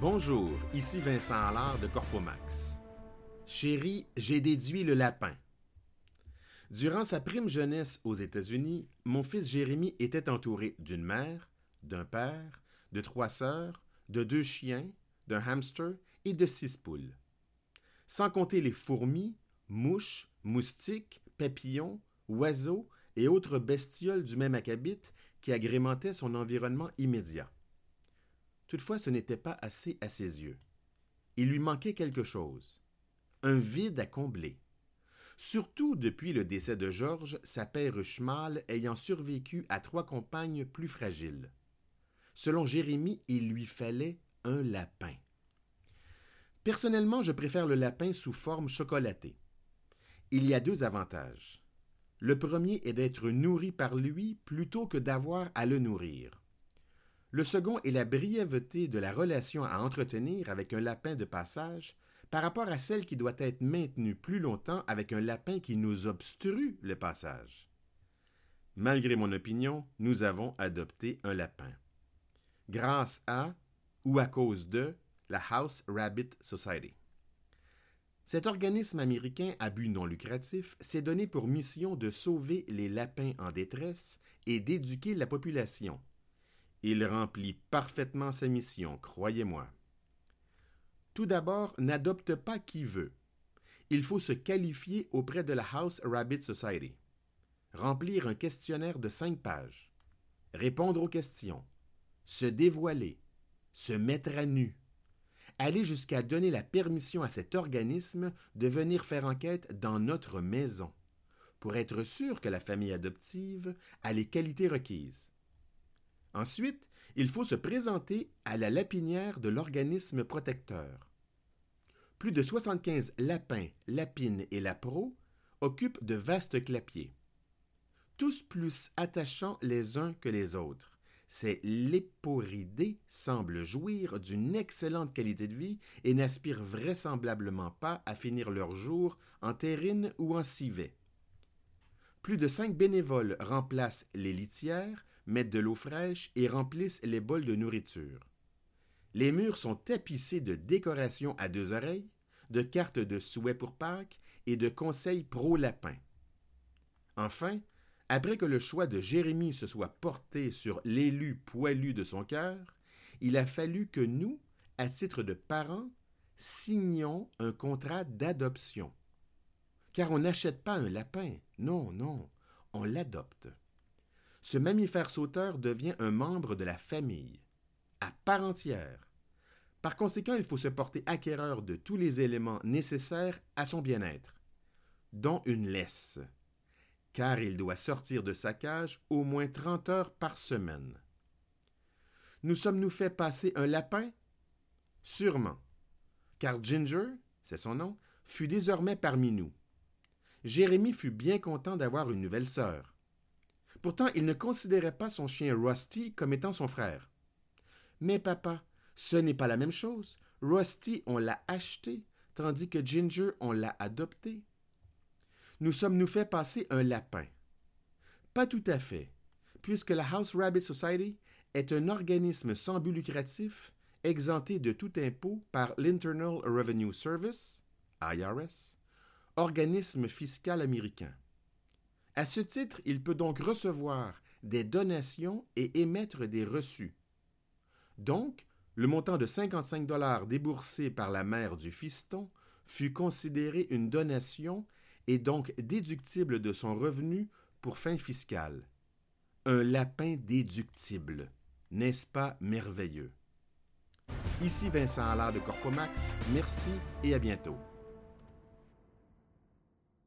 Bonjour, ici Vincent Allard de Corpomax. Chérie, j'ai déduit le lapin. Durant sa prime jeunesse aux États-Unis, mon fils Jérémy était entouré d'une mère, d'un père, de trois sœurs, de deux chiens, d'un hamster et de six poules. Sans compter les fourmis, mouches, moustiques, papillons, oiseaux et autres bestioles du même acabit qui agrémentaient son environnement immédiat. Toutefois, ce n'était pas assez à ses yeux. Il lui manquait quelque chose, un vide à combler. Surtout depuis le décès de Georges, sa perruche mâle ayant survécu à trois compagnes plus fragiles. Selon Jérémie, il lui fallait un lapin. Personnellement, je préfère le lapin sous forme chocolatée. Il y a deux avantages. Le premier est d'être nourri par lui plutôt que d'avoir à le nourrir. Le second est la brièveté de la relation à entretenir avec un lapin de passage par rapport à celle qui doit être maintenue plus longtemps avec un lapin qui nous obstrue le passage. Malgré mon opinion, nous avons adopté un lapin. Grâce à ou à cause de la House Rabbit Society. Cet organisme américain à but non lucratif s'est donné pour mission de sauver les lapins en détresse et d'éduquer la population, il remplit parfaitement sa mission, croyez-moi. Tout d'abord, n'adopte pas qui veut. Il faut se qualifier auprès de la House Rabbit Society. Remplir un questionnaire de cinq pages. Répondre aux questions. Se dévoiler. Se mettre à nu. Aller jusqu'à donner la permission à cet organisme de venir faire enquête dans notre maison, pour être sûr que la famille adoptive a les qualités requises. Ensuite, il faut se présenter à la lapinière de l'organisme protecteur. Plus de 75 lapins, lapines et lapros occupent de vastes clapiers. Tous plus attachants les uns que les autres. Ces léporidés semblent jouir d'une excellente qualité de vie et n'aspirent vraisemblablement pas à finir leur jour en terrine ou en civet. Plus de cinq bénévoles remplacent les litières, mettent de l'eau fraîche et remplissent les bols de nourriture. Les murs sont tapissés de décorations à deux oreilles, de cartes de souhaits pour Pâques et de conseils pro-lapin. Enfin, après que le choix de Jérémie se soit porté sur l'élu poilu de son cœur, il a fallu que nous, à titre de parents, signions un contrat d'adoption. Car on n'achète pas un lapin, non, non, on l'adopte ce mammifère sauteur devient un membre de la famille, à part entière. Par conséquent, il faut se porter acquéreur de tous les éléments nécessaires à son bien-être, dont une laisse, car il doit sortir de sa cage au moins 30 heures par semaine. Nous sommes-nous fait passer un lapin? Sûrement, car Ginger, c'est son nom, fut désormais parmi nous. Jérémie fut bien content d'avoir une nouvelle sœur. Pourtant, il ne considérait pas son chien Rusty comme étant son frère. Mais papa, ce n'est pas la même chose. Rusty, on l'a acheté, tandis que Ginger, on l'a adopté. Nous sommes-nous fait passer un lapin? Pas tout à fait, puisque la House Rabbit Society est un organisme sans but lucratif, exempté de tout impôt par l'Internal Revenue Service, IRS, organisme fiscal américain. À ce titre, il peut donc recevoir des donations et émettre des reçus. Donc, le montant de 55 dollars déboursé par la mère du fiston fut considéré une donation et donc déductible de son revenu pour fin fiscale. Un lapin déductible. N'est-ce pas merveilleux? Ici Vincent Allard de Corpomax. Merci et à bientôt.